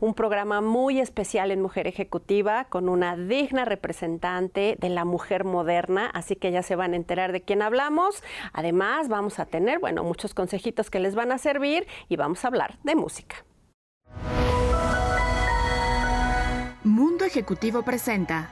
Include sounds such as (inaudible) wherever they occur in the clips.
un programa muy especial en Mujer Ejecutiva con una digna representante de la mujer moderna, así que ya se van a enterar de quién hablamos. Además, vamos a tener, bueno, muchos consejitos que les van a servir y vamos a hablar de música. Mundo Ejecutivo presenta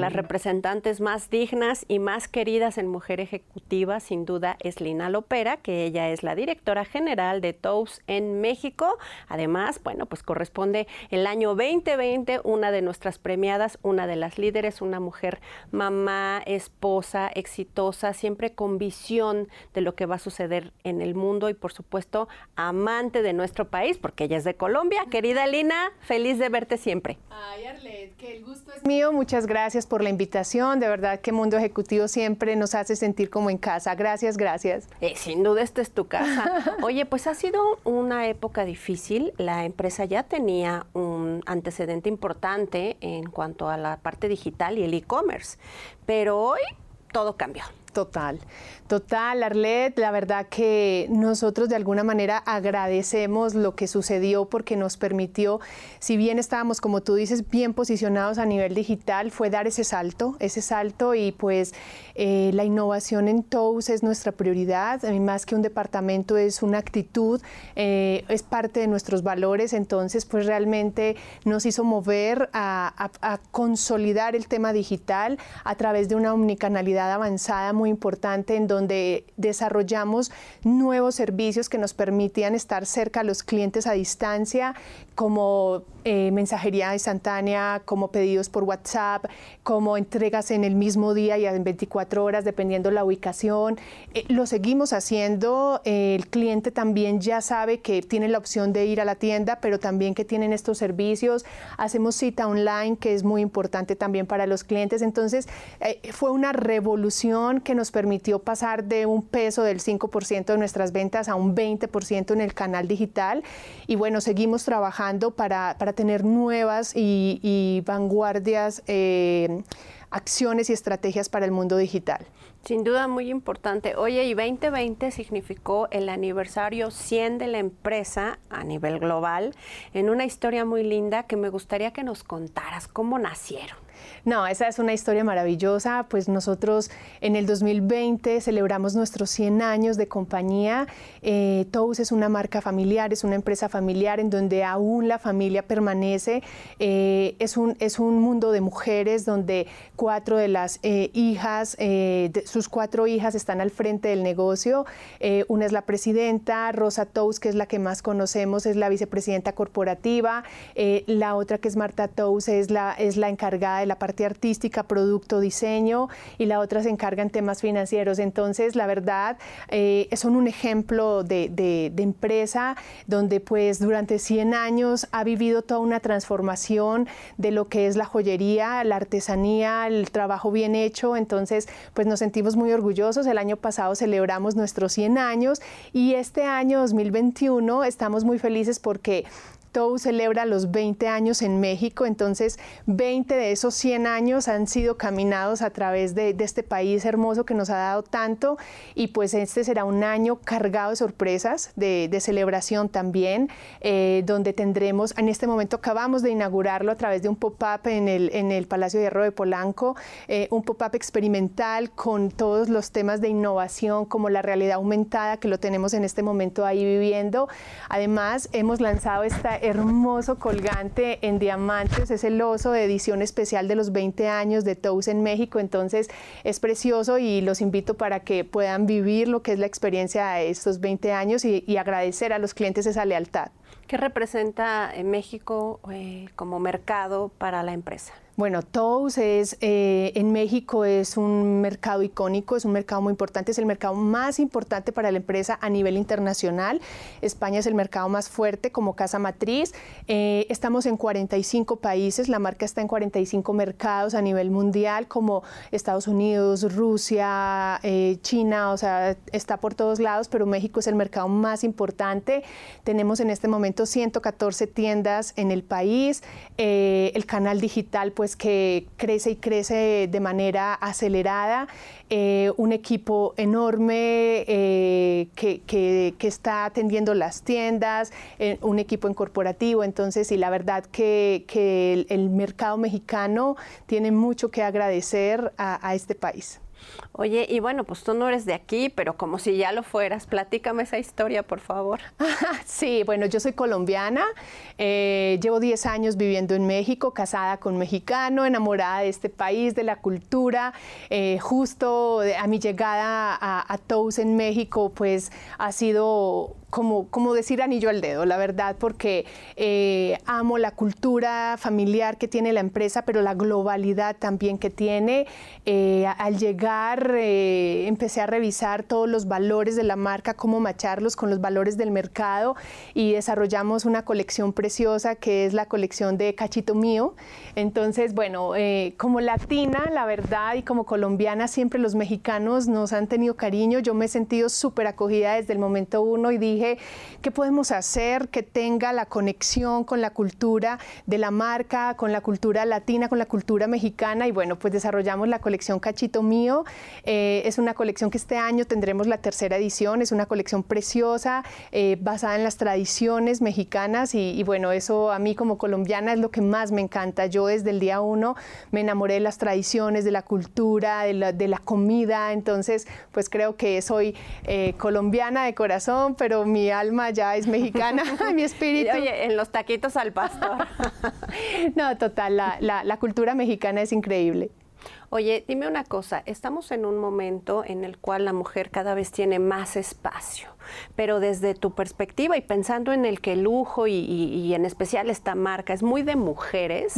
las representantes más dignas y más queridas en Mujer Ejecutiva, sin duda, es Lina Lopera, que ella es la directora general de TOUS en México. Además, bueno, pues corresponde el año 2020, una de nuestras premiadas, una de las líderes, una mujer mamá, esposa, exitosa, siempre con visión de lo que va a suceder en el mundo y, por supuesto, amante de nuestro país, porque ella es de Colombia. Querida Lina, feliz de verte siempre. Ay, Arlet, que el gusto es mío. Muchas gracias por la invitación. De verdad que Mundo Ejecutivo siempre nos hace sentir como en casa. Gracias, gracias. Eh, sin duda, esta es tu casa. (laughs) Oye, pues ha sido una época difícil. La empresa ya tenía un antecedente importante en cuanto a la parte digital y el e-commerce, pero hoy todo cambió. Total, total, Arlet, la verdad que nosotros de alguna manera agradecemos lo que sucedió porque nos permitió, si bien estábamos, como tú dices, bien posicionados a nivel digital, fue dar ese salto, ese salto y pues eh, la innovación en TOUS es nuestra prioridad, más que un departamento es una actitud, eh, es parte de nuestros valores, entonces pues realmente nos hizo mover a, a consolidar el tema digital a través de una omnicanalidad avanzada muy importante en donde desarrollamos nuevos servicios que nos permitían estar cerca a los clientes a distancia, como eh, mensajería instantánea, como pedidos por WhatsApp, como entregas en el mismo día y en 24 horas, dependiendo la ubicación. Eh, lo seguimos haciendo. Eh, el cliente también ya sabe que tiene la opción de ir a la tienda, pero también que tienen estos servicios. Hacemos cita online, que es muy importante también para los clientes. Entonces, fue una revolución que nos permitió pasar de un peso del 5% de nuestras ventas a un 20% en el canal digital. Y bueno, seguimos trabajando para, para tener nuevas y, vanguardias eh, acciones y estrategias para el mundo digital. Sin duda muy importante. Oye, y 2020 significó el aniversario 100 de la empresa a nivel global en una historia muy linda que me gustaría que nos contaras cómo nacieron. No, esa es una historia maravillosa. Pues nosotros en el 2020 celebramos nuestros 100 años de compañía. Eh, es una marca familiar, es una empresa familiar en donde aún la familia permanece. Eh, es, un, es un mundo de mujeres donde cuatro de las eh, hijas, eh, sus cuatro hijas están al frente del negocio. una es la presidenta, Rosa Tous, que es la que más conocemos, es la vicepresidenta corporativa. la otra que es Marta Tous es la, es la encargada de la parte artística, producto, diseño, y la otra se encarga en temas financieros. Entonces, la verdad, eh, son un ejemplo de, empresa donde pues durante 100 años ha vivido toda una transformación de lo que es la joyería, la artesanía, el trabajo bien hecho. Entonces, pues nos sentimos muy orgullosos. El año pasado celebramos nuestros 100 años y este año 2021 estamos muy felices porque TOU celebra los 20 años en México, entonces 20 de esos 100 años han sido caminados a través de, este país hermoso que nos ha dado tanto y pues este será un año cargado de sorpresas, de, celebración también, eh, donde tendremos, en este momento acabamos de inaugurarlo a través de un pop-up en el, en el Palacio de Hierro de Polanco, eh, un pop-up experimental con todos los temas de innovación como la realidad aumentada que lo tenemos en este momento ahí viviendo. Además, hemos lanzado esta hermoso colgante en diamantes, es el oso de edición especial de los 20 años de Tous en México, entonces es precioso y los invito para que puedan vivir lo que es la experiencia de estos 20 años y, agradecer a los clientes esa lealtad. ¿Qué representa en México eh, como mercado para la empresa? Bueno, Toast es, eh, en México es un mercado icónico, es un mercado muy importante, es el mercado más importante para la empresa a nivel internacional. España es el mercado más fuerte como casa matriz. Eh, estamos en 45 países, la marca está en 45 mercados a nivel mundial como Estados Unidos, Rusia, eh, China, o sea, está por todos lados, pero México es el mercado más importante. Tenemos en este momento 114 tiendas en el país. el canal digital pues que crece y crece de manera acelerada, eh, un equipo enorme eh, que, está atendiendo las tiendas, eh, un equipo en corporativo, entonces, y la verdad que, el, mercado mexicano tiene mucho que agradecer a este país. Oye, y bueno, pues tú no eres de aquí, pero como si ya lo fueras, platícame esa historia, por favor. (laughs) sí, bueno, yo soy colombiana, eh, llevo 10 años viviendo en México, casada con mexicano, enamorada de este país, de la cultura. Eh, justo a mi llegada a, a Tous en México, pues ha sido como, como decir anillo al dedo, la verdad, porque eh, amo la cultura familiar que tiene la empresa, pero la globalidad también que tiene. Eh, al llegar, eh, empecé a revisar todos los valores de la marca, cómo macharlos con los valores del mercado y desarrollamos una colección preciosa que es la colección de Cachito Mío. Entonces, bueno, como latina, la verdad, y como colombiana, siempre los mexicanos nos han tenido cariño. Yo me he sentido súper acogida desde el momento uno y dije, qué podemos hacer que tenga la conexión con la cultura de la marca, con la cultura latina, con la cultura mexicana y bueno, pues desarrollamos la colección Cachito Mío. Eh, es una colección que este año tendremos la tercera edición, es una colección preciosa, eh, basada en las tradiciones mexicanas y, bueno, eso a mí como colombiana es lo que más me encanta. Yo desde el día uno me enamoré de las tradiciones, de la cultura, de la, comida, entonces pues creo que soy eh, colombiana de corazón, pero mi alma ya es mexicana, (laughs) mi espíritu. Oye, en los taquitos al pastor. (laughs) no, total, la, cultura mexicana es increíble. Oye, dime una cosa, estamos en un momento en el cual la mujer cada vez tiene más espacio, pero desde tu perspectiva y pensando en el que el lujo y, en especial esta marca es muy de mujeres,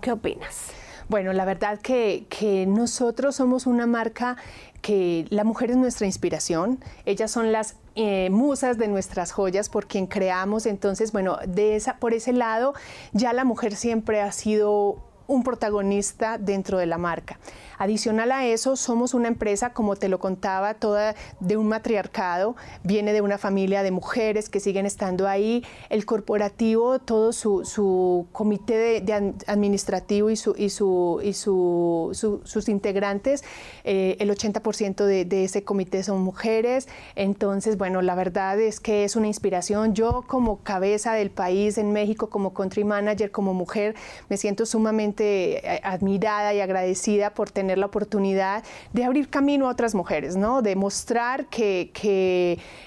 ¿qué opinas? Bueno, la verdad que, que, nosotros somos una marca que la mujer es nuestra inspiración, ellas son las eh, musas de nuestras joyas por quien creamos. Entonces, bueno, de esa, por ese lado, ya la mujer siempre ha sido un protagonista dentro de la marca. Adicional a eso, somos una empresa, como te lo contaba, toda de un matriarcado, viene de una familia de mujeres que siguen estando ahí. El corporativo, todo su, comité de, administrativo y, su, y, su, y sus integrantes, eh, el 80% de, de ese comité son mujeres. Entonces, bueno, la verdad es que es una inspiración. Yo como cabeza del país en México, como country manager, como mujer, me siento sumamente eh, admirada y agradecida por tener la oportunidad de abrir camino a otras mujeres, ¿no? de mostrar que,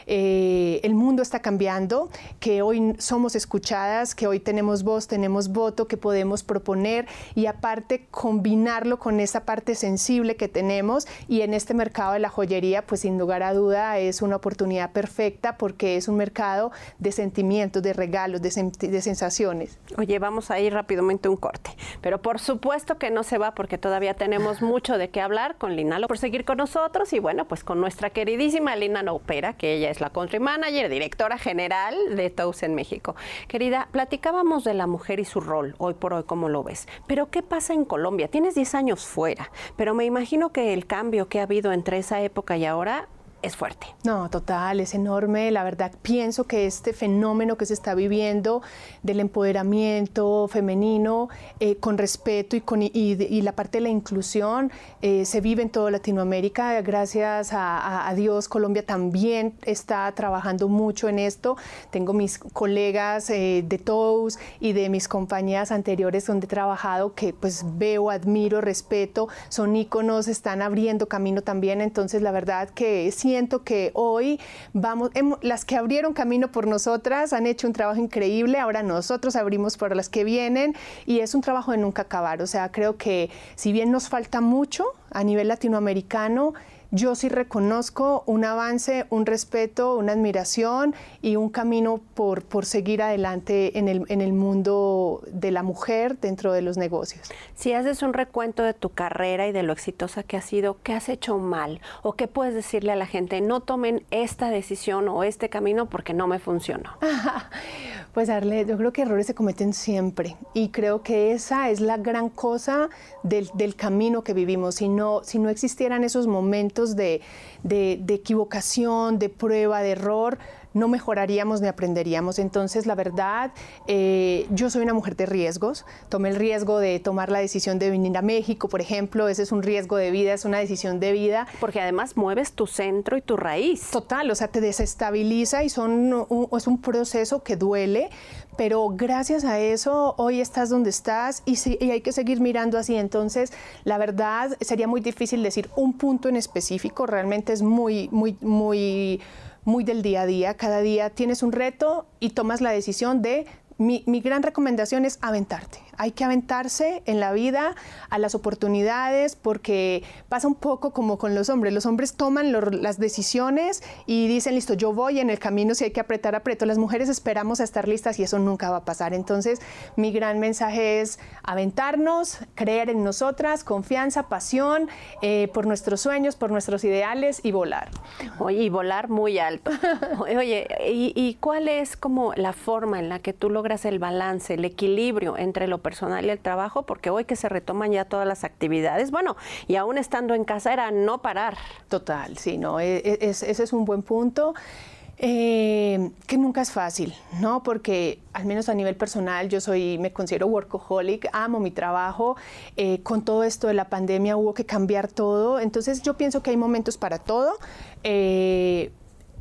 eh, el mundo está cambiando, que hoy somos escuchadas, que hoy tenemos voz, tenemos voto, que podemos proponer y aparte combinarlo con esa parte sensible que tenemos y en este mercado de la joyería, pues sin lugar a duda es una oportunidad perfecta porque es un mercado de sentimientos, de regalos, de, de sensaciones. Oye, vamos a ir rápidamente un corte, pero por supuesto que no se va porque todavía tenemos mucho de qué hablar con Lina por seguir con nosotros y bueno, pues con nuestra queridísima Lina Opera, que ella es la country manager, directora general de Tous en México. Querida, platicábamos de la mujer y su rol hoy por hoy, ¿cómo lo ves? Pero ¿qué pasa en Colombia? Tienes 10 años fuera, pero me imagino que el cambio que ha habido entre esa época y ahora es fuerte. No, total, es enorme. La verdad, pienso que este fenómeno que se está viviendo del empoderamiento femenino eh, con respeto y, con, y, la parte de la inclusión eh, se vive en toda Latinoamérica. Gracias a, Dios, Colombia también está trabajando mucho en esto. Tengo mis colegas eh, de TOUS y de mis compañías anteriores donde he trabajado que pues veo, admiro, respeto, son íconos, están abriendo camino también. Entonces, la verdad que siempre que hoy vamos, las que abrieron camino por nosotras han hecho un trabajo increíble, ahora nosotros abrimos por las que vienen y es un trabajo de nunca acabar. O sea, creo que si bien nos falta mucho a nivel latinoamericano, yo sí reconozco un avance, un respeto, una admiración y un camino por, por seguir adelante en el, en el mundo de la mujer dentro de los negocios. Si haces un recuento de tu carrera y de lo exitosa que has sido, ¿qué has hecho mal? ¿O qué puedes decirle a la gente? No tomen esta decisión o este camino porque no me funcionó. (laughs) pues darle, yo creo que errores se cometen siempre y creo que esa es la gran cosa del, del camino que vivimos. Si no, si no existieran esos momentos de, de, equivocación, de prueba, de error, no mejoraríamos ni aprenderíamos. Entonces, la verdad, eh, yo soy una mujer de riesgos. Tomé el riesgo de tomar la decisión de venir a México, por ejemplo. Ese es un riesgo de vida, es una decisión de vida. Porque además mueves tu centro y tu raíz. Total, o sea, te desestabiliza y son es un proceso que duele, pero gracias a eso hoy estás donde estás y, y, hay que seguir mirando así. Entonces, la verdad sería muy difícil decir un punto en específico, realmente es muy, muy, muy muy del día a día. Cada día tienes un reto y tomas la decisión de mi, mi, gran recomendación es aventarte. Hay que aventarse en la vida a las oportunidades porque pasa un poco como con los hombres. Los hombres toman las decisiones y dicen, listo, yo voy en el camino, si hay que apretar, aprieto. Las mujeres esperamos a estar listas y eso nunca va a pasar. Entonces, mi gran mensaje es aventarnos, creer en nosotras, confianza, pasión eh, por nuestros sueños, por nuestros ideales y volar. Oye, y volar muy alto. (laughs) Oye, ¿y, ¿y cuál es como la forma en la que tú logras el balance, el equilibrio entre lo personal y el trabajo, porque hoy que se retoman ya todas las actividades, bueno, y aún estando en casa era no parar. Total, sí, no, e, e, ese es un buen punto. Eh, que nunca es fácil, ¿no? Porque al menos a nivel personal yo soy, me considero workaholic, amo mi trabajo, eh, con todo esto de la pandemia hubo que cambiar todo, entonces yo pienso que hay momentos para todo. Eh,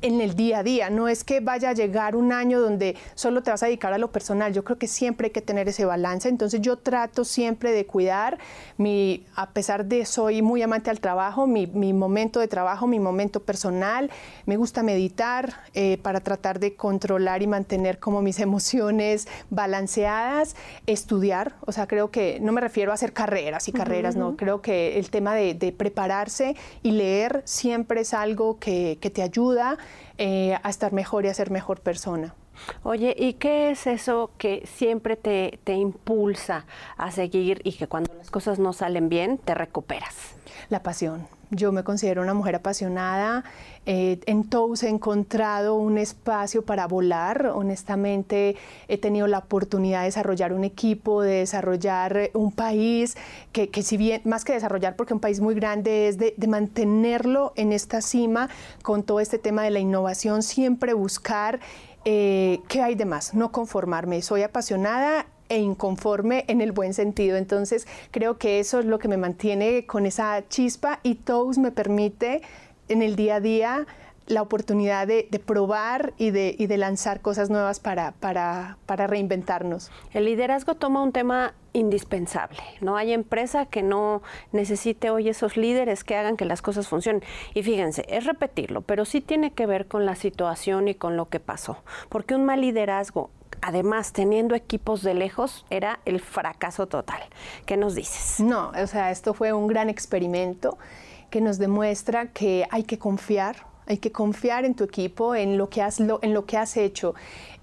en el día a día. No es que vaya a llegar un año donde solo te vas a dedicar a lo personal. Yo creo que siempre hay que tener ese balance. Entonces yo trato siempre de cuidar mi, a pesar de soy muy amante al trabajo, mi, momento de trabajo, mi momento personal. Me gusta meditar eh, para tratar de controlar y mantener como mis (laughs) emociones balanceadas. Estudiar, o sea, creo que no me refiero a hacer carreras y carreras, no. Creo que el tema de, prepararse y leer siempre es algo que, que te ayuda eh, a estar mejor y a ser mejor persona. Oye, ¿y qué es eso que siempre te, te, impulsa a seguir y que cuando las cosas no salen bien te recuperas? La pasión. Yo me considero una mujer apasionada. Eh, en Tous he encontrado un espacio para volar. Honestamente, he tenido la oportunidad de desarrollar un equipo, de desarrollar un país, que, si bien, más que desarrollar, porque un país muy grande, es de, mantenerlo en esta cima con todo este tema de la innovación, siempre buscar eh, qué hay de más, no conformarme. Soy apasionada e inconforme en el buen sentido. Entonces creo que eso es lo que me mantiene con esa chispa y Toast me permite en el día a día la oportunidad de, probar y de, lanzar cosas nuevas para, para, para, reinventarnos. El liderazgo toma un tema indispensable. No hay empresa que no necesite hoy esos líderes que hagan que las cosas funcionen. Y fíjense, es repetirlo, pero sí tiene que ver con la situación y con lo que pasó. Porque un mal liderazgo además teniendo equipos de lejos, era el fracaso total. ¿Qué nos dices? No, o sea, esto fue un gran experimento que nos demuestra que hay que confiar, hay que confiar en tu equipo, en lo que has, en lo que has hecho,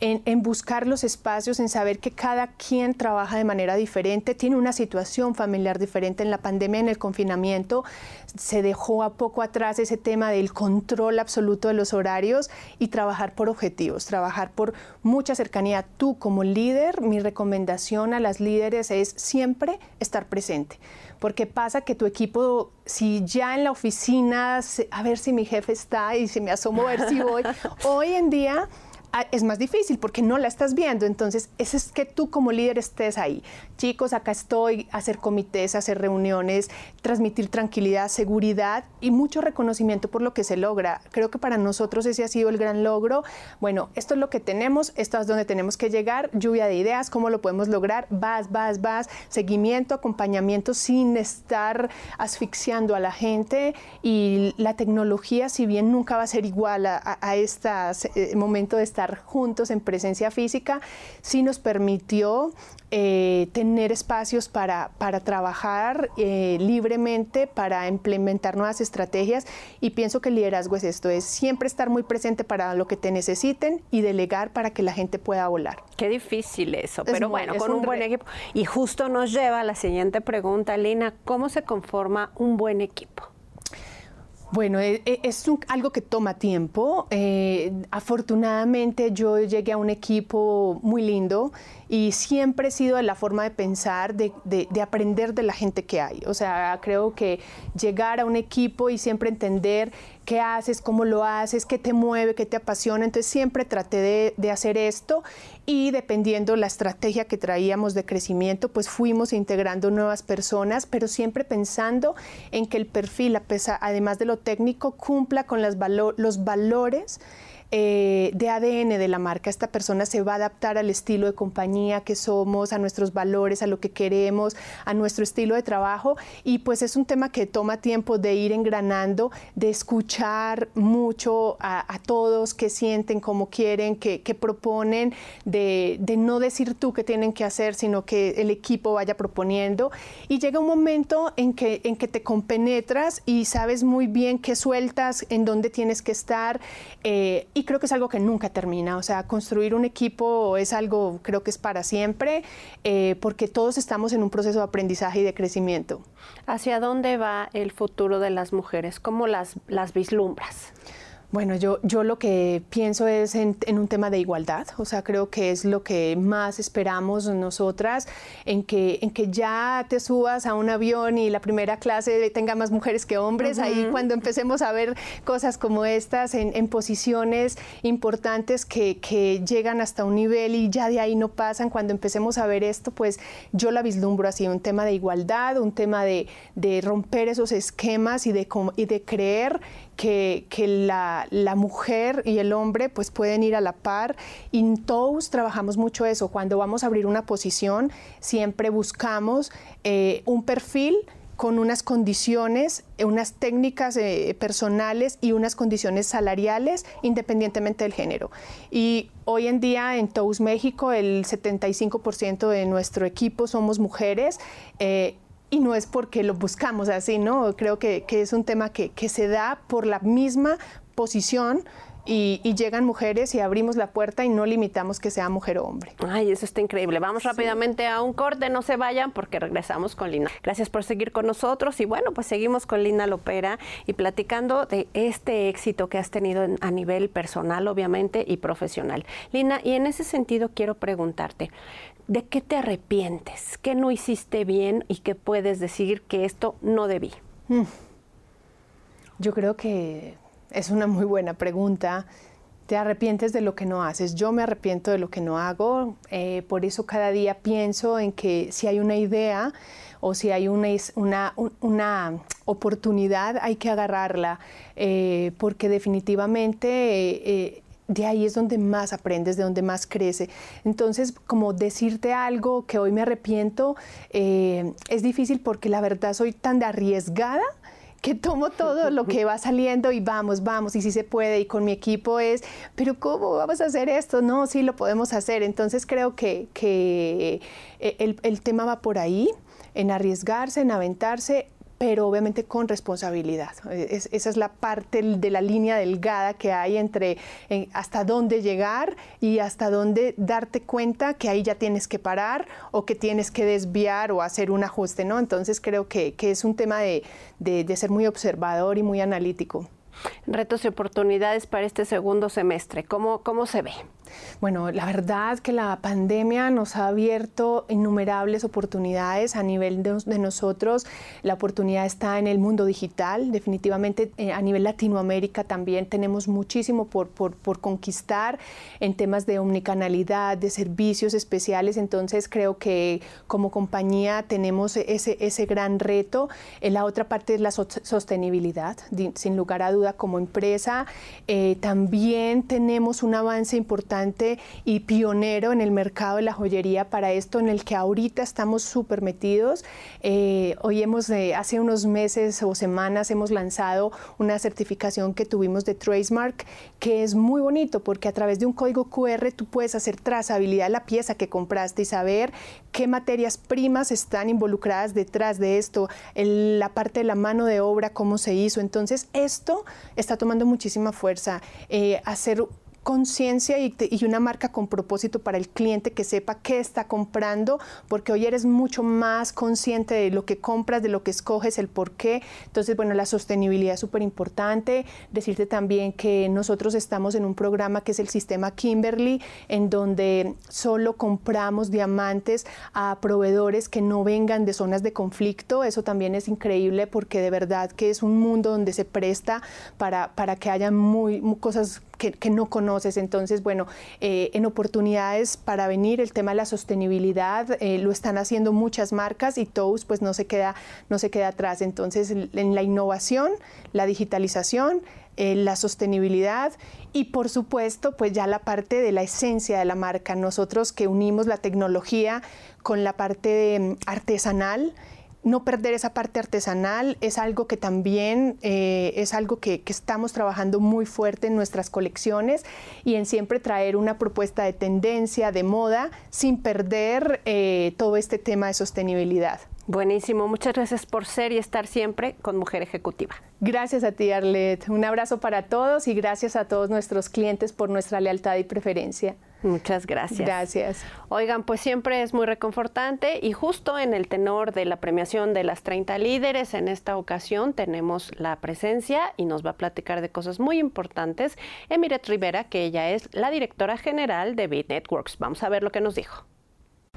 en, buscar los espacios, en saber que cada quien trabaja de manera diferente, tiene una situación familiar diferente. En la pandemia, en el confinamiento, se dejó a poco atrás ese tema del control absoluto de los horarios y trabajar por objetivos, trabajar por mucha cercanía. Tú como líder, mi recomendación a las líderes es siempre estar presente porque pasa que tu equipo, si ya en la oficina, a ver si mi jefe está y se me asomo a ver si voy, (laughs) hoy en día es más difícil porque no la estás viendo. Entonces, eso es que tú como líder estés ahí. Chicos, acá estoy, hacer comités, hacer reuniones, transmitir tranquilidad, seguridad y mucho reconocimiento por lo que se logra. Creo que para nosotros ese ha sido el gran logro. Bueno, esto es lo que tenemos, esto es donde tenemos que llegar, lluvia de ideas, cómo lo podemos lograr, vas, vas, vas, seguimiento, acompañamiento sin estar asfixiando a la gente y la tecnología, si bien nunca va a ser igual a, este momento de esta estar juntos en presencia física, sí nos permitió eh, tener espacios para, para trabajar eh, libremente, para implementar nuevas estrategias y pienso que el liderazgo es esto, es siempre estar muy presente para lo que te necesiten y delegar para que la gente pueda volar. Qué difícil eso, pero bueno, con un, buen equipo. Y justo nos lleva a la siguiente pregunta, Lina, ¿cómo se conforma un buen equipo? Bueno, e, e, es, algo que toma tiempo. Eh, afortunadamente yo llegué a un equipo muy lindo y siempre he sido de la forma de pensar, de, de, aprender de la gente que hay. O sea, creo que llegar a un equipo y siempre entender qué haces, cómo lo haces, qué te mueve, qué te apasiona. Entonces siempre traté de, hacer esto y dependiendo la estrategia que traíamos de crecimiento, pues fuimos integrando nuevas personas, pero siempre pensando en que el perfil, además de lo técnico, cumpla con los valores eh, de ADN de la marca. Esta persona se va a adaptar al estilo de compañía que somos, a nuestros valores, a lo que queremos, a nuestro estilo de trabajo. Y pues es un tema que toma tiempo de ir engranando, de escuchar mucho a, todos que sienten, como quieren, que, proponen, de, no decir tú qué tienen que hacer, sino que el equipo vaya proponiendo. Y llega un momento en que, en que te compenetras y sabes muy bien qué sueltas, en dónde tienes que estar. Eh, creo que es algo que nunca termina. O sea, construir un equipo es algo, creo que es para siempre, eh, porque todos estamos en un proceso de aprendizaje y de crecimiento. ¿Hacia dónde va el futuro de las mujeres? ¿Cómo las, las vislumbras? Bueno, yo, yo lo que pienso es en, un tema de igualdad, o sea, creo que es lo que más esperamos nosotras, en que, en que ya te subas a un avión y la primera clase tenga más mujeres que hombres, ahí cuando empecemos a ver cosas como estas en, en posiciones importantes que, que, llegan hasta un nivel y ya de ahí no pasan, cuando empecemos a ver esto, pues yo la vislumbro así, un tema de igualdad, un tema de, de romper esos esquemas y de, y de creer que, la, mujer y el hombre pues pueden ir a la par. Y en TOUS trabajamos mucho eso. Cuando vamos a abrir una posición, siempre buscamos eh, un perfil con unas condiciones, unas técnicas eh, personales y unas condiciones salariales independientemente del género. Y hoy en día en TOUS México el 75% de nuestro equipo somos mujeres. Eh, y no es porque lo buscamos así, ¿no? Creo que, es un tema que, se da por la misma posición y, llegan mujeres y abrimos la puerta y no limitamos que sea mujer o hombre. Ay, eso está increíble. Vamos rápidamente a un corte, no se vayan porque regresamos con Lina. Gracias por seguir con nosotros y bueno, pues seguimos con Lina Lopera y platicando de este éxito que has tenido a nivel personal, obviamente, y profesional. Lina, y en ese sentido quiero preguntarte, ¿de qué te arrepientes? ¿Qué no hiciste bien y qué puedes decir que esto no debí? Mm. Yo creo que es una muy buena pregunta. ¿Te arrepientes de lo que no haces? Yo me arrepiento de lo que no hago. Eh, por eso cada día pienso en que si hay una idea o si hay una, una, una oportunidad, hay que agarrarla, eh, porque definitivamente eh, de ahí es donde más aprendes, de donde más crece. Entonces, como decirte algo que hoy me arrepiento, eh, es difícil porque la verdad soy tan arriesgada que tomo todo lo que va saliendo y vamos, vamos, y si se puede, y con mi equipo es, pero ¿cómo vamos a hacer esto? No, sí lo podemos hacer. Entonces creo que, que eh, el, el tema va por ahí, en arriesgarse, en aventarse pero obviamente con responsabilidad. esa es la parte de la línea delgada que hay entre hasta dónde llegar y hasta dónde darte cuenta que ahí ya tienes que parar o que tienes que desviar o hacer un ajuste, ¿no? Entonces creo que, es un tema de ser muy observador y muy analítico. Retos y oportunidades para este segundo semestre, ¿cómo, cómo se ve? Bueno, la verdad que la pandemia nos ha abierto innumerables oportunidades a nivel de, nosotros. La oportunidad está en el mundo digital, definitivamente eh, a nivel Latinoamérica también tenemos muchísimo por, por, conquistar en temas de omnicanalidad, de servicios especiales, entonces creo que como compañía tenemos ese, ese gran reto. En la otra parte es la sostenibilidad, sin lugar a dudas duda como empresa. Eh, también tenemos un avance importante y pionero en el mercado de la joyería para esto, en el que ahorita estamos súper metidos. Eh, hoy hemos, hace unos meses o semanas, hemos lanzado una certificación que tuvimos de Tracemark, que es muy bonito porque a través de un código QR tú puedes hacer trazabilidad de la pieza que compraste y saber qué materias primas están involucradas detrás de esto, la parte de la mano de obra, cómo se hizo. Entonces, esto está tomando muchísima fuerza. Eh, hacer conciencia y, una marca con propósito para el cliente que sepa qué está comprando, porque hoy eres mucho más consciente de lo que compras, de lo que escoges, el por qué. Entonces, bueno, la sostenibilidad es súper importante. Decirte también que nosotros estamos en un programa que es el sistema Kimberly, en donde solo compramos diamantes a proveedores que no vengan de zonas de conflicto. Eso también es increíble porque de verdad que es un mundo donde se presta para, para que haya muy, muy cosas que, no conoces. Entonces, bueno, eh, en oportunidades para venir, el tema de la sostenibilidad eh, lo están haciendo muchas marcas y Toast pues no se queda, no se queda atrás. Entonces, en la innovación, la digitalización, eh, la sostenibilidad y por supuesto pues ya la parte de la esencia de la marca. Nosotros que unimos la tecnología con la parte mm, artesanal, no perder esa parte artesanal es algo que también eh, es algo que, estamos trabajando muy fuerte en nuestras colecciones y en siempre traer una propuesta de tendencia, de moda, sin perder eh, todo este tema de sostenibilidad. Buenísimo, muchas gracias por ser y estar siempre con Mujer Ejecutiva. Gracias a ti, Arlet. Un abrazo para todos y gracias a todos nuestros clientes por nuestra lealtad y preferencia. Muchas gracias. Gracias. Oigan, pues siempre es muy reconfortante y justo en el tenor de la premiación de las 30 líderes, en esta ocasión tenemos la presencia y nos va a platicar de cosas muy importantes Emiret Rivera, que ella es la directora general de Beat Networks. Vamos a ver lo que nos dijo.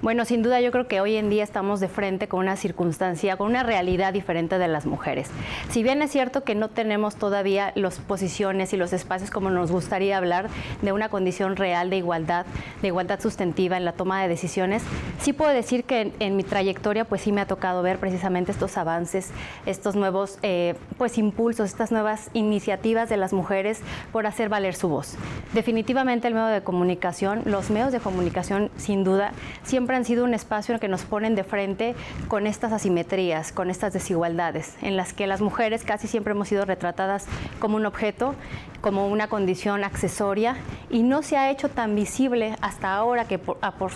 Bueno, sin duda yo creo que hoy en día estamos de frente con una circunstancia, con una realidad diferente de las mujeres. Si bien es cierto que no tenemos todavía las posiciones y los espacios como nos gustaría hablar de una condición real de igualdad, de igualdad sustantiva en la toma de decisiones, sí puedo decir que en, mi trayectoria pues sí me ha tocado ver precisamente estos avances, estos nuevos eh, pues impulsos, estas nuevas iniciativas de las mujeres por hacer valer su voz. Definitivamente el medio de comunicación, los medios de comunicación sin duda siempre han sido un espacio en el que nos ponen de frente con estas asimetrías, con estas desigualdades, en las que las mujeres casi siempre hemos sido retratadas como un objeto, como una condición accesoria y no se ha hecho tan visible hasta ahora que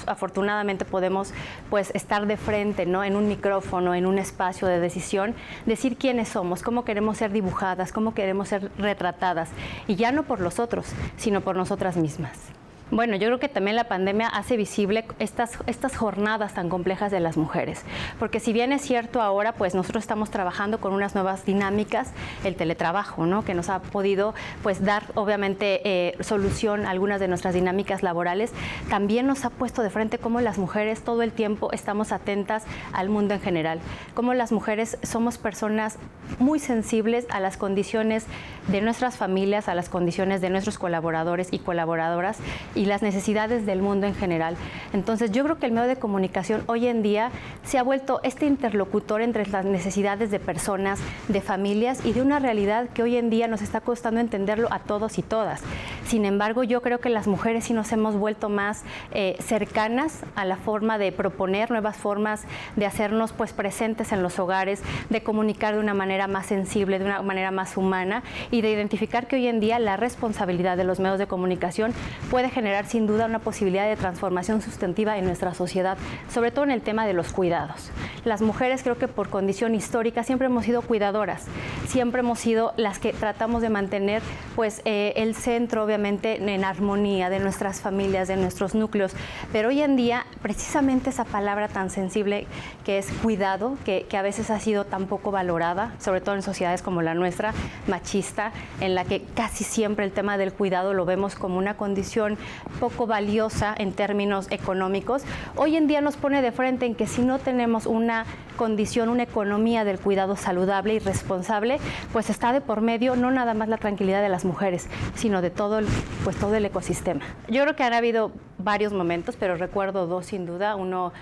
afortunadamente podemos pues estar de frente, ¿no? en un micrófono, en un espacio de decisión, decir quiénes somos, cómo queremos ser dibujadas, cómo queremos ser retratadas y ya no por los otros, sino por nosotras mismas. Bueno, yo creo que también la pandemia hace visible estas, estas jornadas tan complejas de las mujeres, porque si bien es cierto ahora, pues nosotros estamos trabajando con unas nuevas dinámicas, el teletrabajo, ¿no? que nos ha podido pues dar obviamente eh, solución a algunas de nuestras dinámicas laborales, también nos ha puesto de frente cómo las mujeres todo el tiempo estamos atentas al mundo en general, cómo las mujeres somos personas muy sensibles a las condiciones de nuestras familias, a las condiciones de nuestros colaboradores y colaboradoras y las necesidades del mundo en general. Entonces yo creo que el medio de comunicación hoy en día se ha vuelto este interlocutor entre las necesidades de personas, de familias y de una realidad que hoy en día nos está costando entenderlo a todos y todas. Sin embargo, yo creo que las mujeres sí nos hemos vuelto más eh, cercanas a la forma de proponer nuevas formas de hacernos pues presentes en los hogares, de comunicar de una manera más sensible, de una manera más humana y de identificar que hoy en día la responsabilidad de los medios de comunicación puede generar generar sin duda una posibilidad de transformación sustantiva en nuestra sociedad, sobre todo en el tema de los cuidados. Las mujeres creo que por condición histórica siempre hemos sido cuidadoras, siempre hemos sido las que tratamos de mantener pues eh, el centro obviamente en armonía de nuestras familias, de nuestros núcleos, pero hoy en día precisamente esa palabra tan sensible que es cuidado, que, que a veces ha sido tan poco valorada, sobre todo en sociedades como la nuestra, machista, en la que casi siempre el tema del cuidado lo vemos como una condición poco valiosa en términos económicos, hoy en día nos pone de frente en que si no tenemos una condición, una economía del cuidado saludable y responsable, pues está de por medio no nada más la tranquilidad de las mujeres, sino de todo el, pues todo el ecosistema. Yo creo que han habido varios momentos, pero recuerdo dos sin duda. Uno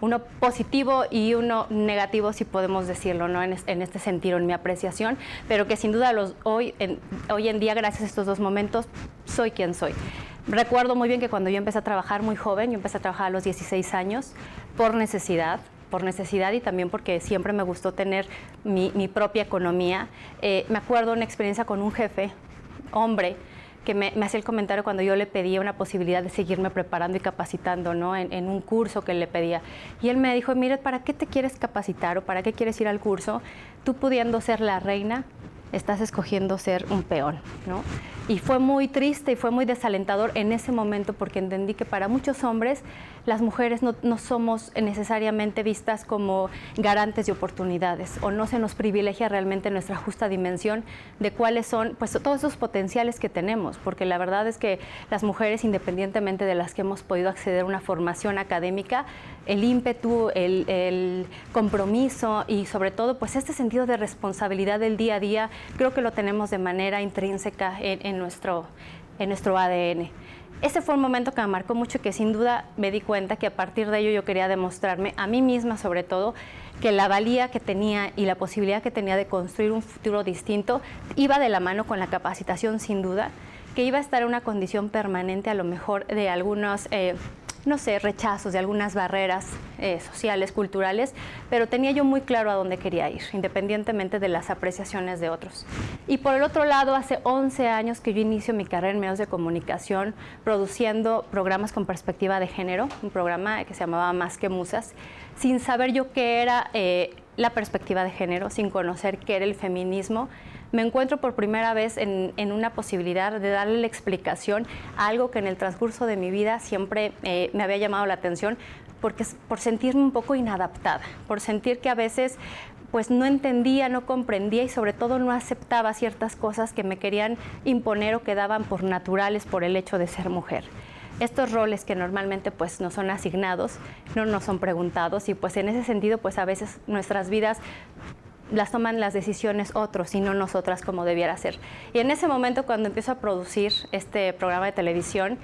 uno positivo y uno negativo, si podemos decirlo, ¿no? En, este sentido, en mi apreciación, pero que sin duda los, hoy, en, hoy en día, gracias a estos dos momentos, soy quien soy. Recuerdo muy bien que cuando yo empecé a trabajar muy joven, yo empecé a trabajar a los 16 años por necesidad, por necesidad y también porque siempre me gustó tener mi, propia economía. Eh, me acuerdo una experiencia con un jefe, hombre, que me, hacía el comentario cuando yo le pedía una posibilidad de seguirme preparando y capacitando ¿no? en, un curso que le pedía. Y él me dijo, mire, ¿para qué te quieres capacitar o para qué quieres ir al curso? Tú pudiendo ser la reina, estás escogiendo ser un peón. ¿no? Y fue muy triste y fue muy desalentador en ese momento porque entendí que para muchos hombres las mujeres no, somos necesariamente vistas como garantes de oportunidades o no se nos privilegia realmente nuestra justa dimensión de cuáles son pues, todos esos potenciales que tenemos, porque la verdad es que las mujeres, independientemente de las que hemos podido acceder a una formación académica, el ímpetu, el, compromiso y sobre todo pues este sentido de responsabilidad del día a día, creo que lo tenemos de manera intrínseca en, nuestro, en nuestro ADN ese fue un momento que me marcó mucho y que sin duda me di cuenta que a partir de ello yo quería demostrarme a mí misma sobre todo que la valía que tenía y la posibilidad que tenía de construir un futuro distinto iba de la mano con la capacitación sin duda, que iba a estar en una condición permanente a lo mejor de algunos... Eh, no sé, rechazos de algunas barreras eh, sociales, culturales, pero tenía yo muy claro a dónde quería ir, independientemente de las apreciaciones de otros. Y por el otro lado, hace 11 años que yo inicio mi carrera en medios de comunicación, produciendo programas con perspectiva de género, un programa que se llamaba Más que Musas, sin saber yo qué era eh, la perspectiva de género, sin conocer qué era el feminismo me encuentro por primera vez en, una posibilidad de darle la explicación a algo que en el transcurso de mi vida siempre eh, me había llamado la atención, porque por sentirme un poco inadaptada, por sentir que a veces pues no entendía, no comprendía y sobre todo no aceptaba ciertas cosas que me querían imponer o que daban por naturales por el hecho de ser mujer estos roles que normalmente pues nos son asignados no nos son preguntados y pues en ese sentido pues a veces nuestras vidas las toman las decisiones otros y no nosotras como debiera ser. Y en ese momento cuando empiezo a producir este programa de televisión,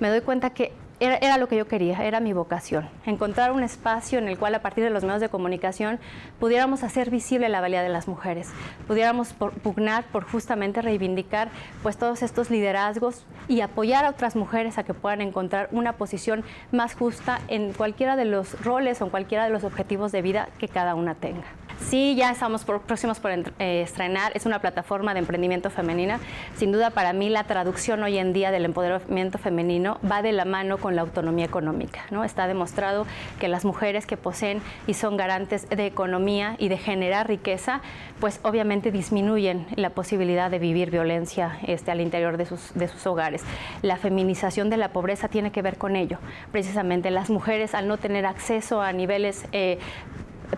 me doy cuenta que era, lo que yo quería, era mi vocación, encontrar un espacio en el cual a partir de los medios de comunicación pudiéramos hacer visible la valía de las mujeres, pudiéramos pugnar por justamente reivindicar pues todos estos liderazgos y apoyar a otras mujeres a que puedan encontrar una posición más justa en cualquiera de los roles o en cualquiera de los objetivos de vida que cada una tenga. Sí, ya estamos próximos por eh, estrenar. Es una plataforma de emprendimiento femenina. Sin duda, para mí, la traducción hoy en día del empoderamiento femenino va de la mano con la autonomía económica. ¿no? Está demostrado que las mujeres que poseen y son garantes de economía y de generar riqueza, pues obviamente disminuyen la posibilidad de vivir violencia este, al interior de sus, de sus hogares. La feminización de la pobreza tiene que ver con ello. Precisamente las mujeres, al no tener acceso a niveles eh,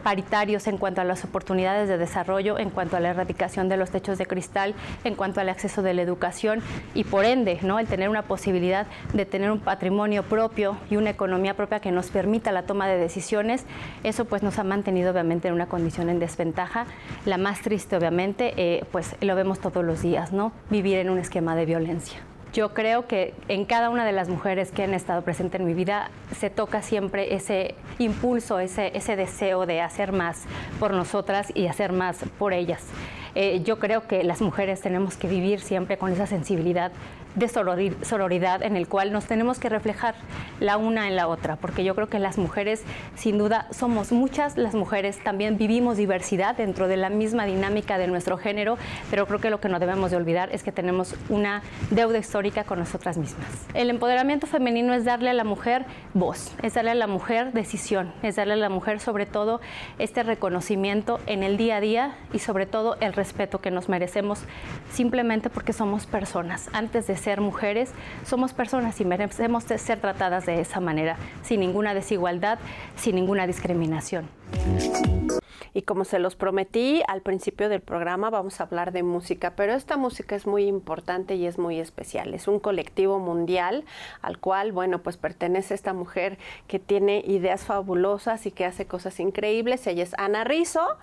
paritarios en cuanto a las oportunidades de desarrollo, en cuanto a la erradicación de los techos de cristal, en cuanto al acceso de la educación y por ende, ¿no? el tener una posibilidad de tener un patrimonio propio y una economía propia que nos permita la toma de decisiones, eso pues nos ha mantenido obviamente en una condición en desventaja. La más triste obviamente, eh, pues lo vemos todos los días, ¿no? Vivir en un esquema de violencia. Yo creo que en cada una de las mujeres que han estado presentes en mi vida se toca siempre ese impulso, ese, ese deseo de hacer más por nosotras y hacer más por ellas. Eh, yo creo que las mujeres tenemos que vivir siempre con esa sensibilidad de sororidad en el cual nos tenemos que reflejar la una en la otra, porque yo creo que las mujeres, sin duda, somos muchas, las mujeres también vivimos diversidad dentro de la misma dinámica de nuestro género, pero creo que lo que no debemos de olvidar es que tenemos una deuda histórica con nosotras mismas. El empoderamiento femenino es darle a la mujer voz, es darle a la mujer decisión, es darle a la mujer sobre todo este reconocimiento en el día a día y sobre todo el respeto que nos merecemos simplemente porque somos personas. Antes de ser mujeres, somos personas y merecemos ser tratadas de esa manera, sin ninguna desigualdad, sin ninguna discriminación. Y como se los prometí al principio del programa, vamos a hablar de música, pero esta música es muy importante y es muy especial. Es un colectivo mundial al cual, bueno, pues pertenece esta mujer que tiene ideas fabulosas y que hace cosas increíbles. Ella es Ana Rizzo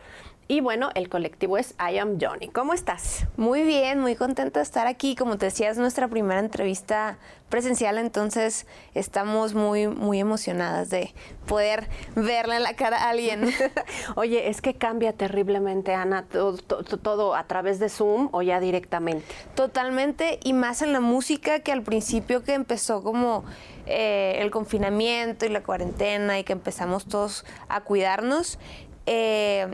Y bueno, el colectivo es I Am Johnny. ¿Cómo estás? Muy bien, muy contenta de estar aquí. Como te decía, es nuestra primera entrevista presencial, entonces estamos muy, muy emocionadas de poder verle la cara a alguien. (laughs) Oye, es que cambia terriblemente, Ana, todo, todo, a través de Zoom o ya directamente. Totalmente, y más en la música que al principio que empezó como eh, el confinamiento y la cuarentena y que empezamos todos a cuidarnos eh,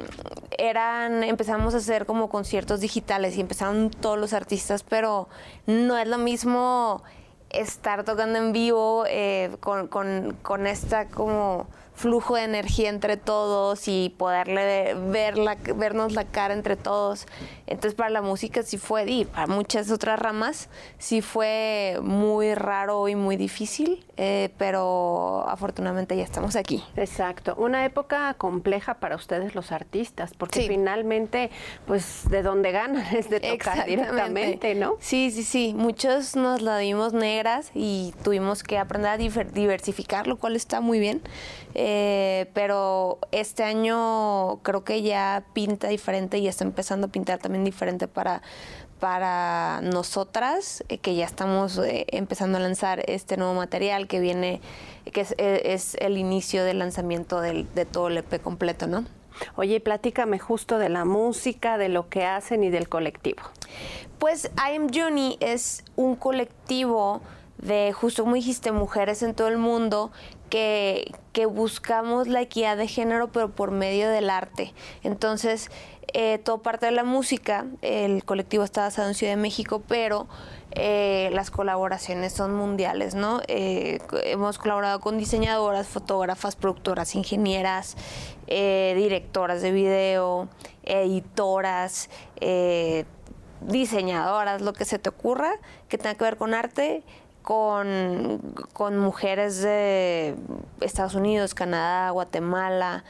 eran, empezamos a hacer como conciertos digitales y empezaron todos los artistas, pero no es lo mismo estar tocando en vivo eh, con, con, con esta como flujo de energía entre todos y poderle ver la, vernos la cara entre todos. Entonces para la música sí fue, y para muchas otras ramas, sí fue muy raro y muy difícil, eh, pero afortunadamente ya estamos aquí. Exacto, una época compleja para ustedes los artistas, porque finalmente, pues de donde ganan es de tocar directamente, ¿no? Sí, sí, sí, muchos nos la dimos negras y tuvimos que aprender a diversificar, lo cual está muy bien. Eh, pero este año creo que ya pinta diferente y está empezando a pintar también diferente para, para nosotras, eh, que ya estamos eh, empezando a lanzar este nuevo material que viene, que es, el inicio del lanzamiento del, de todo el EP completo, ¿no? Oye, platícame justo de la música, de lo que hacen y del colectivo. Pues I Am Johnny es un colectivo de, justo como dijiste, mujeres en todo el mundo que, que buscamos la equidad de género, pero por medio del arte. Entonces, eh, todo parte de la música. El colectivo está basado en Ciudad de México, pero eh, las colaboraciones son mundiales, ¿no? Eh, hemos colaborado con diseñadoras, fotógrafas, productoras, ingenieras, directoras de video, editoras, diseñadoras, lo que se te ocurra que tenga que ver con arte con, mujeres de Estados Unidos, Canadá, Guatemala,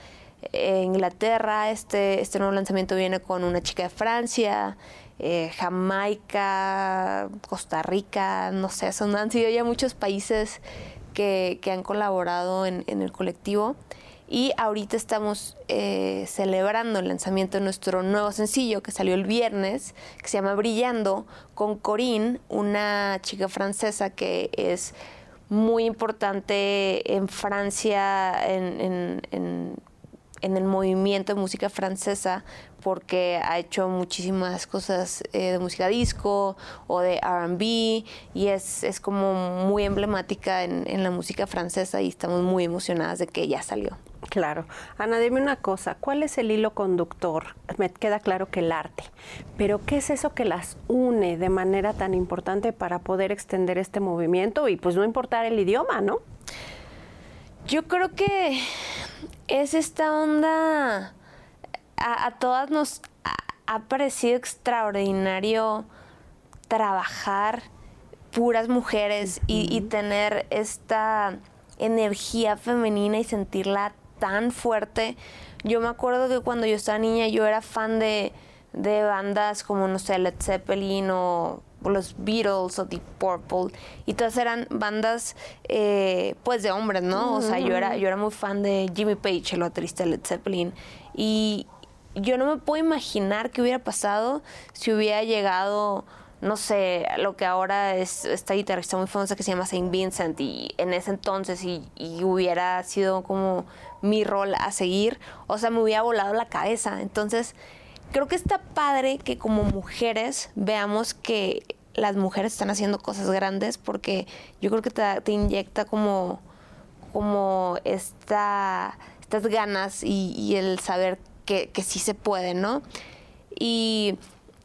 eh, Inglaterra. Este, este nuevo lanzamiento viene con una chica de Francia, eh, Jamaica, Costa Rica, no sé, son, han sido ya muchos países que, han colaborado en el colectivo. Y ahorita estamos eh, celebrando el lanzamiento de nuestro nuevo sencillo que salió el viernes, que se llama Brillando, con Corinne, una chica francesa que es muy importante en Francia, en, en el movimiento de música francesa, porque ha hecho muchísimas cosas eh, de música disco o de RB y es, es, como muy emblemática en, en, la música francesa y estamos muy emocionadas de que ya salió. Claro. Ana, dime una cosa, ¿cuál es el hilo conductor? Me queda claro que el arte, pero ¿qué es eso que las une de manera tan importante para poder extender este movimiento y pues no importar el idioma, ¿no? Yo creo que es esta onda a, todas nos ha, parecido extraordinario trabajar puras mujeres y, tener esta energía femenina y sentirla tan fuerte. Yo me acuerdo que cuando yo estaba niña yo era fan de, bandas como, no sé, Led Zeppelin o los Beatles o Deep Purple y todas eran bandas eh, pues de hombres, ¿no? O sea, yo era, yo era muy fan de Jimmy Page, el baterista de Led Zeppelin y, yo no me puedo imaginar qué hubiera pasado si hubiera llegado, no sé, lo que ahora es esta guitarrista muy famosa que se llama Saint Vincent y en ese entonces y, hubiera sido como mi rol a seguir, o sea, me hubiera volado la cabeza. Entonces, creo que está padre que como mujeres veamos que las mujeres están haciendo cosas grandes porque yo creo que te, inyecta como, como esta, estas ganas y, y el saber que, sí se puede, ¿no? Y,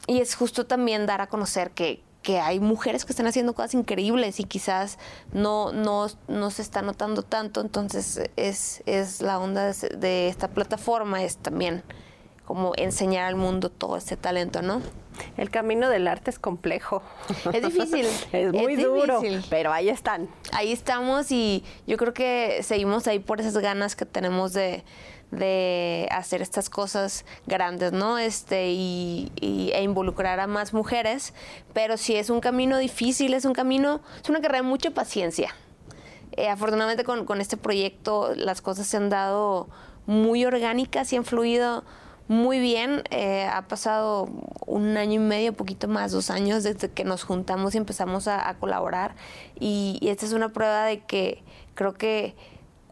es justo también dar a conocer que, hay mujeres que están haciendo cosas increíbles y quizás no, no, no se está notando tanto, entonces es, es la onda de, esta plataforma, es también como enseñar al mundo todo este talento, ¿no? El camino del arte es complejo. Es difícil. (laughs) es muy duro, pero ahí están. Ahí estamos y yo creo que seguimos ahí por esas ganas que tenemos de, de hacer estas cosas grandes, ¿no? Este, y, e involucrar a más mujeres, pero si es un camino difícil, es un camino, es una carrera de mucha paciencia. Eh, afortunadamente con, con, este proyecto las cosas se han dado muy orgánicas y han fluido muy bien. Eh, ha pasado un año y medio, poquito más, dos años desde que nos juntamos y empezamos a, colaborar. Y, esta es una prueba de que creo que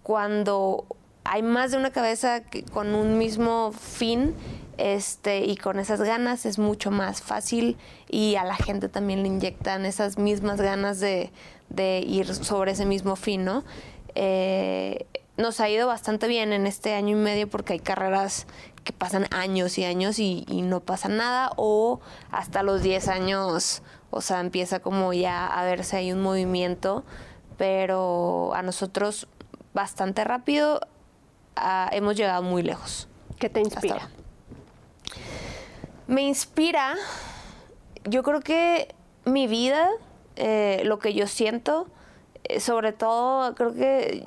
cuando hay más de una cabeza con un mismo fin este, y con esas ganas es mucho más fácil y a la gente también le inyectan esas mismas ganas de, ir sobre ese mismo fin, ¿no? Eh, nos ha ido bastante bien en este año y medio porque hay carreras que pasan años y años y, no pasa nada o hasta los 10 años, o sea, empieza como ya a verse ahí un movimiento, pero a nosotros bastante rápido ah, hemos llegado muy lejos. ¿Qué te inspira? Me inspira, yo creo que mi vida, eh, lo que yo siento, eh, sobre todo creo que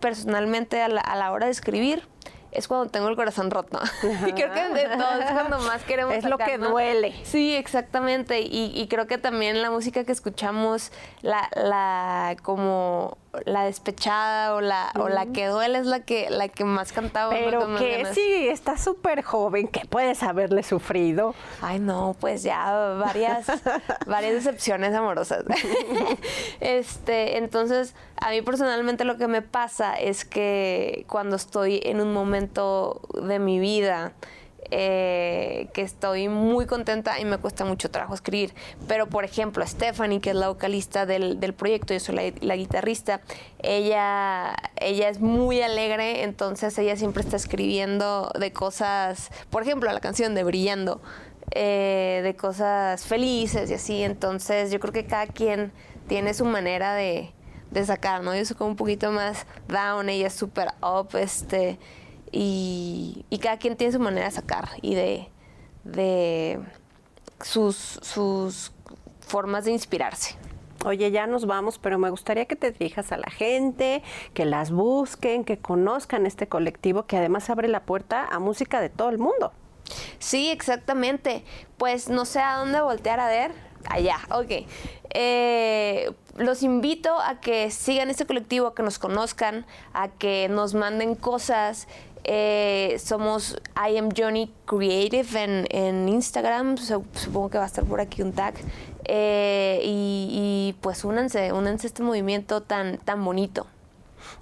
personalmente a la hora de escribir, es cuando tengo el corazón roto. (laughs) y creo que de todo es cuando más queremos. Es lo que duele. Sí, exactamente. Y, creo que también la música que escuchamos, la, la como la despechada o la, o la que duele es la que, la que más cantaba. Pero que sí, está súper joven, que puedes haberle sufrido. Ay, no, pues ya varias, (laughs) varias decepciones amorosas. (laughs) este, entonces, a mí personalmente lo que me pasa es que cuando estoy en un momento de mi vida, eh, que estoy muy contenta y me cuesta mucho trabajo escribir. Pero, por ejemplo, Stephanie, que es la vocalista del, proyecto, yo soy la, guitarrista, ella, ella es muy alegre, entonces ella siempre está escribiendo de cosas, por ejemplo, la canción de Brillando, eh, de cosas felices y así. Entonces, yo creo que cada quien tiene su manera de, de sacar, ¿no? Yo soy como un poquito más down, ella es súper up, este y, cada quien tiene su manera de sacar y de, de sus, sus formas de inspirarse. Oye, ya nos vamos, pero me gustaría que te dirijas a la gente, que las busquen, que conozcan este colectivo que además abre la puerta a música de todo el mundo. Sí, exactamente. Pues no sé a dónde voltear a ver. Allá, ok. Eh, los invito a que sigan este colectivo, a que nos conozcan, a que nos manden cosas. Eh, somos I am Johnny Creative en, Instagram, supongo que va a estar por aquí un tag. Eh, y, pues únanse, únanse a este movimiento tan, tan bonito.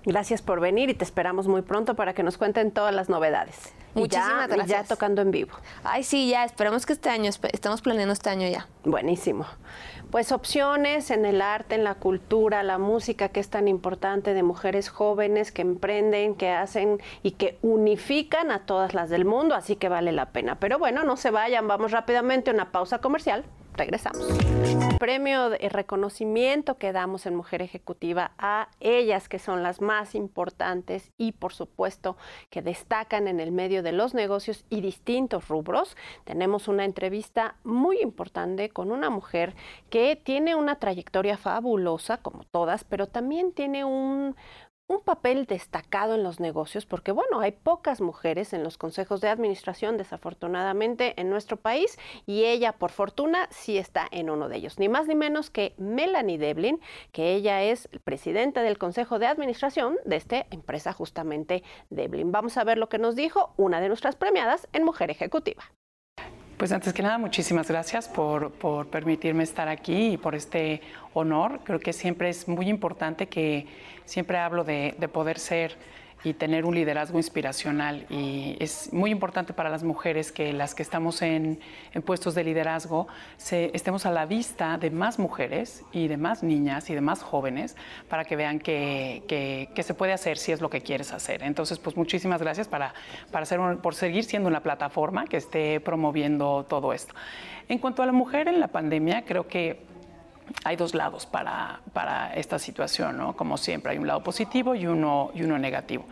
Gracias por venir y te esperamos muy pronto para que nos cuenten todas las novedades. Muchísimas gracias. ya tocando en vivo. Ay, sí, ya, esperamos que este año, estamos planeando este año ya. Buenísimo pues opciones en el arte, en la cultura, la música que es tan importante de mujeres jóvenes que emprenden, que hacen y que unifican a todas las del mundo, así que vale la pena. Pero bueno, no se vayan, vamos rápidamente a una pausa comercial regresamos. Premio de reconocimiento que damos en Mujer Ejecutiva a ellas que son las más importantes y por supuesto que destacan en el medio de los negocios y distintos rubros. Tenemos una entrevista muy importante con una mujer que tiene una trayectoria fabulosa como todas, pero también tiene un, un papel destacado en los negocios, porque bueno, hay pocas mujeres en los consejos de administración, desafortunadamente, en nuestro país, y ella, por fortuna, sí está en uno de ellos, ni más ni menos que Melanie Devlin, que ella es presidenta del consejo de administración de esta empresa justamente Devlin. Vamos a ver lo que nos dijo una de nuestras premiadas en Mujer Ejecutiva. Pues antes que nada, muchísimas gracias por, por, permitirme estar aquí y por este honor. Creo que siempre es muy importante que siempre hablo de, de poder ser y tener un liderazgo inspiracional. Y es muy importante para las mujeres que las que estamos en, puestos de liderazgo se, estemos a la vista de más mujeres y de más niñas y de más jóvenes para que vean que, que, se puede hacer si es lo que quieres hacer. Entonces, pues muchísimas gracias para, para hacer por seguir siendo una plataforma que esté promoviendo todo esto. En cuanto a la mujer en la pandemia, creo que hay dos lados para, para, esta situación, ¿no? Como siempre, hay un lado positivo y uno, y uno negativo.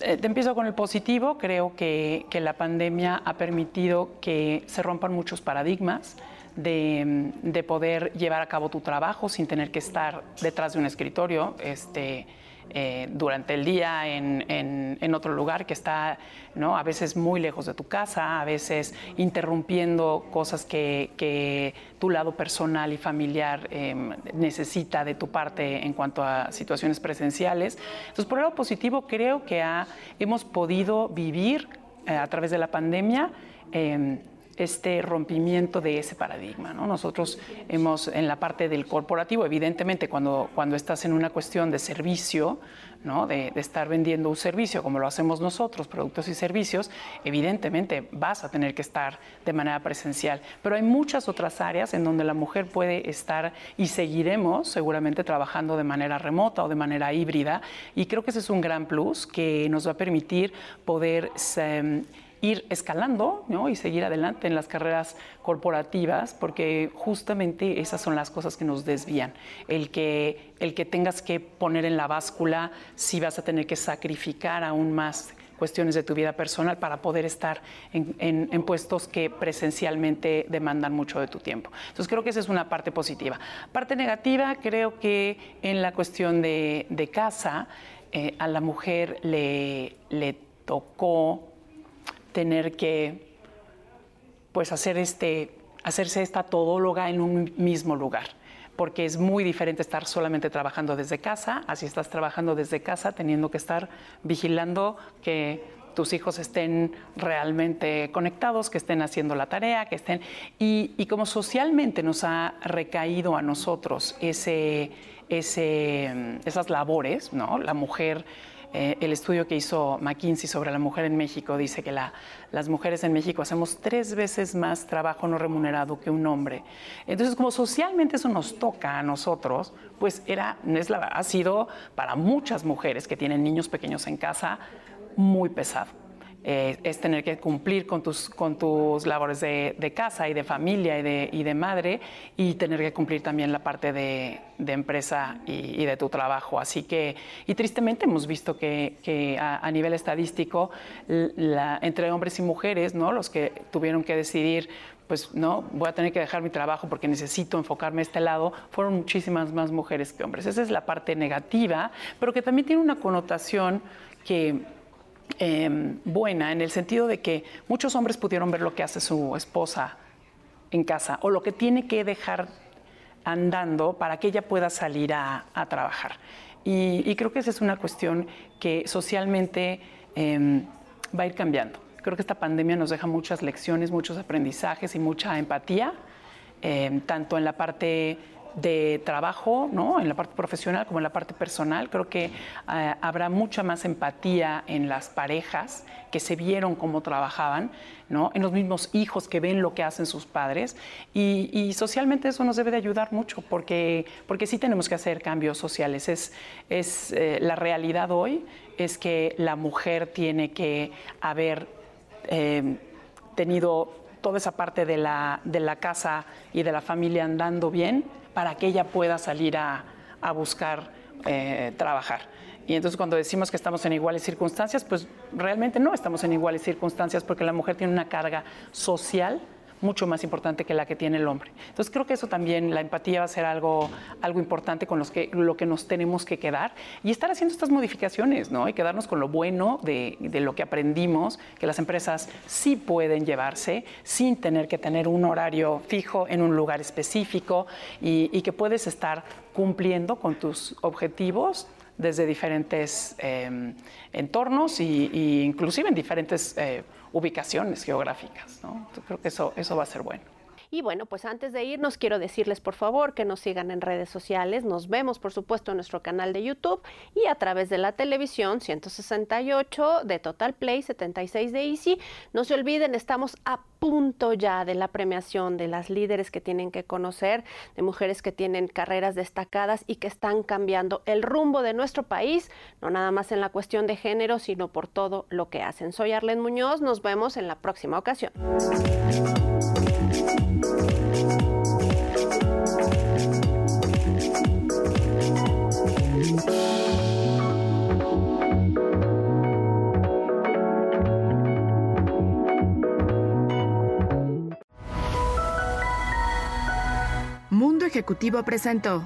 Eh, te empiezo con el positivo. Creo que, que, la pandemia ha permitido que se rompan muchos paradigmas de, de, poder llevar a cabo tu trabajo sin tener que estar detrás de un escritorio. Este, eh, durante el día en, otro lugar que está a veces muy lejos de tu casa, a veces interrumpiendo cosas que, tu lado personal y familiar em, necesita de tu parte en cuanto a situaciones presenciales. Entonces, por el lado positivo, creo que hemos podido vivir eh, a través de la pandemia em, este rompimiento de ese paradigma. ¿no? Nosotros hemos, en la parte del corporativo, evidentemente cuando, cuando estás en una cuestión de servicio, ¿no? de, estar vendiendo un servicio como lo hacemos nosotros, productos y servicios, evidentemente vas a tener que estar de manera presencial. Pero hay muchas otras áreas en donde la mujer puede estar y seguiremos seguramente trabajando de manera remota o de manera híbrida. Y creo que ese es un gran plus que nos va a permitir poder ir escalando y seguir adelante en las carreras corporativas, porque justamente esas son las cosas que nos desvían. El que, el que tengas que poner en la báscula si vas a tener que sacrificar aún más cuestiones de tu vida personal para poder estar en, puestos que presencialmente demandan mucho de tu tiempo. Entonces creo que esa es una parte positiva. Parte negativa, creo que en la cuestión de, casa, eh, a la mujer le, le tocó tener que pues hacer este, hacerse esta todóloga en un mismo lugar, porque es muy diferente estar solamente trabajando desde casa, así estás trabajando desde casa teniendo que estar vigilando que tus hijos estén realmente conectados, que estén haciendo la tarea, que estén... Y, como socialmente nos ha recaído a nosotros ese, ese, esas labores, ¿no? La mujer eh, el estudio que hizo McKinsey sobre la mujer en México dice que las mujeres en México hacemos tres veces más trabajo no remunerado que un hombre. Entonces, como socialmente eso nos toca a nosotros, pues era, es la, ha sido para muchas mujeres que tienen niños pequeños en casa muy pesado. Eh, es tener que cumplir con tus, con tus labores de, casa y de familia y de, y de, madre y tener que cumplir también la parte de, empresa y, de tu trabajo. Así que, y tristemente hemos visto que, a, nivel estadístico, entre hombres y mujeres, ¿no? los que tuvieron que decidir pues no, voy a tener que dejar mi trabajo porque necesito enfocarme a este lado, fueron muchísimas más mujeres que hombres. Esa es la parte negativa, pero que también tiene una connotación que Em, buena en el sentido de que muchos hombres pudieron ver lo que hace su esposa en casa o lo que tiene que dejar andando para que ella pueda salir a, trabajar. Y, creo que esa es una cuestión que socialmente em, va a ir cambiando. Creo que esta pandemia nos deja muchas lecciones, muchos aprendizajes y mucha empatía, em, tanto en la parte de trabajo, ¿no? en la parte profesional como en la parte personal. Creo que eh, habrá mucha más empatía en las parejas que se vieron cómo trabajaban, ¿no? en los mismos hijos que ven lo que hacen sus padres. Y, socialmente eso nos debe de ayudar mucho porque, porque sí tenemos que hacer cambios sociales. Es, es eh, la realidad hoy es que la mujer tiene que haber eh, tenido toda esa parte de la, de la casa y de la familia andando bien para que ella pueda salir a, buscar eh, trabajar. Y entonces cuando decimos que estamos en iguales circunstancias, pues realmente no estamos en iguales circunstancias porque la mujer tiene una carga social mucho más importante que la que tiene el hombre. Entonces creo que eso también, la empatía va a ser algo, algo importante con los que, lo que nos tenemos que quedar y estar haciendo estas modificaciones, ¿no? Y quedarnos con lo bueno de, de lo que aprendimos, que las empresas sí pueden llevarse sin tener que tener un horario fijo en un lugar específico y, y que puedes estar cumpliendo con tus objetivos desde diferentes eh, entornos y, inclusive en diferentes eh, ubicaciones geográficas. ¿no? Creo que eso, eso va a ser bueno. Y bueno, pues antes de irnos, quiero decirles por favor que nos sigan en redes sociales. Nos vemos, por supuesto, en nuestro canal de YouTube y a través de la televisión 168 de Total Play, 76 de Easy. No se olviden, estamos a punto ya de la premiación de las líderes que tienen que conocer, de mujeres que tienen carreras destacadas y que están cambiando el rumbo de nuestro país, no nada más en la cuestión de género, sino por todo lo que hacen. Soy Arlen Muñoz, nos vemos en la próxima ocasión. Ejecutivo presentó